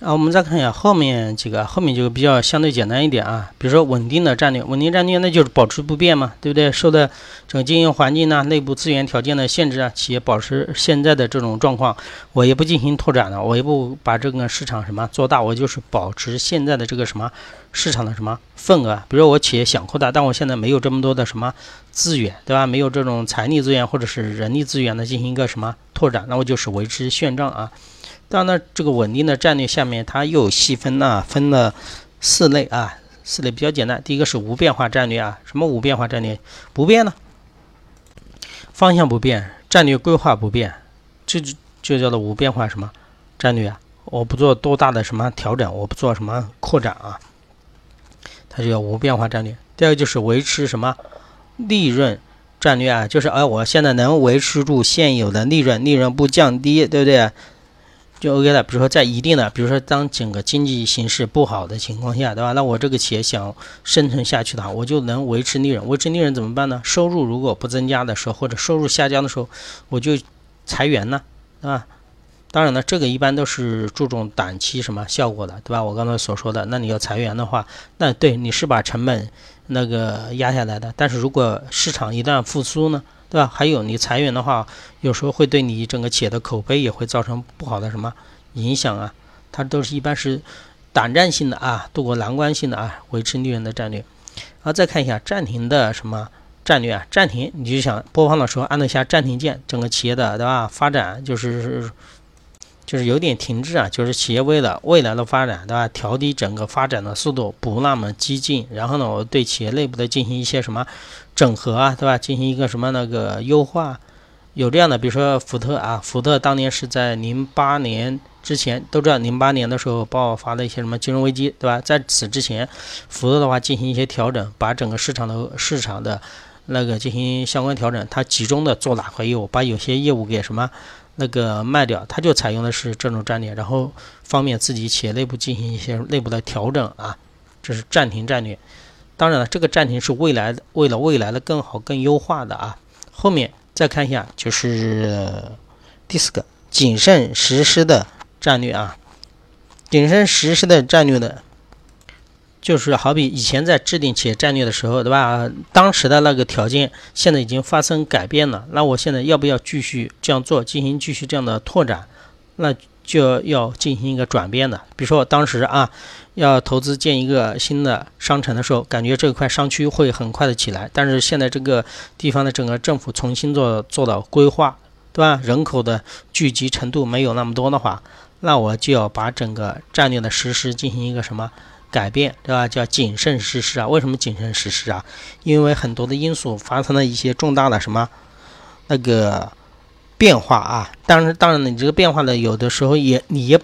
啊，我们再看一下后面几个，后面就比较相对简单一点啊。比如说稳定的战略，稳定战略那就是保持不变嘛，对不对？受的整个经营环境呢、内部资源条件的限制啊，企业保持现在的这种状况，我也不进行拓展了，我也不把这个市场什么做大，我就是保持现在的这个什么市场的什么份额。比如说我企业想扩大，但我现在没有这么多的什么资源，对吧？没有这种财力资源或者是人力资源的进行一个什么拓展，那我就是维持现状啊。当然，这个稳定的战略下面它又细分了，分了四类啊，四类比较简单。第一个是无变化战略啊，什么无变化战略？不变呢？方向不变，战略规划不变，这就就叫做无变化什么战略啊？我不做多大的什么调整，我不做什么扩展啊，它就叫无变化战略。第二个就是维持什么利润战略啊？就是哎，我现在能维持住现有的利润，利润不降低，对不对？就 OK 了。比如说，在一定的，比如说当整个经济形势不好的情况下，对吧？那我这个企业想生存下去的话，我就能维持利润。维持利润怎么办呢？收入如果不增加的时候，或者收入下降的时候，我就裁员呢，对吧？当然了，这个一般都是注重短期什么效果的，对吧？我刚才所说的，那你要裁员的话，那对你是把成本那个压下来的。但是如果市场一旦复苏呢？对吧？还有你裁员的话，有时候会对你整个企业的口碑也会造成不好的什么影响啊？它都是一般是短暂性的啊，渡过难关性的啊，维持利润的战略。然后，再看一下暂停的什么战略啊？暂停，你就想播放的时候按了一下暂停键，整个企业的对吧？发展就是。就是有点停滞啊，就是企业为了未来的发展，对吧？调低整个发展的速度，不那么激进。然后呢，我对企业内部的进行一些什么整合啊，对吧？进行一个什么那个优化，有这样的，比如说福特啊，福特当年是在零八年之前都知道，零八年的时候爆发了一些什么金融危机，对吧？在此之前，福特的话进行一些调整，把整个市场的市场的那个进行相关调整，它集中的做哪块业务，把有些业务给什么？那个卖掉，他就采用的是这种战略，然后方便自己企业内部进行一些内部的调整啊，这是暂停战略。当然了，这个暂停是未来为了未来的更好、更优化的啊。后面再看一下，就是第四个谨慎实施的战略啊，谨慎实施的战略的。就是好比以前在制定企业战略的时候，对吧？当时的那个条件现在已经发生改变了，那我现在要不要继续这样做，进行继续这样的拓展？那就要进行一个转变的。比如说我当时啊，要投资建一个新的商城的时候，感觉这块商区会很快的起来，但是现在这个地方的整个政府重新做做到规划，对吧？人口的聚集程度没有那么多的话，那我就要把整个战略的实施进行一个什么？改变对吧？叫谨慎实施啊？为什么谨慎实施啊？因为很多的因素发生了一些重大的什么那个变化啊。当然，当然了你这个变化呢，有的时候也你也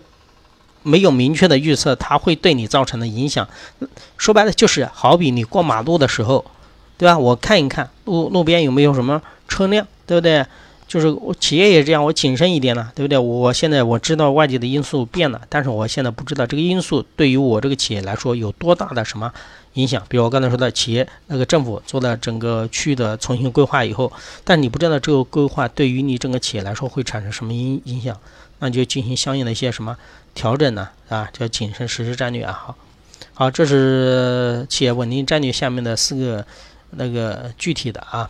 没有明确的预测它会对你造成的影响。说白了就是好比你过马路的时候，对吧？我看一看路路边有没有什么车辆，对不对？就是我企业也这样，我谨慎一点了，对不对？我现在我知道外界的因素变了，但是我现在不知道这个因素对于我这个企业来说有多大的什么影响。比如我刚才说的企业那个政府做了整个区域的重新规划以后，但你不知道这个规划对于你整个企业来说会产生什么影影响，那就进行相应的一些什么调整呢？啊，叫谨慎实施战略啊。好，好，这是企业稳定战略下面的四个那个具体的啊。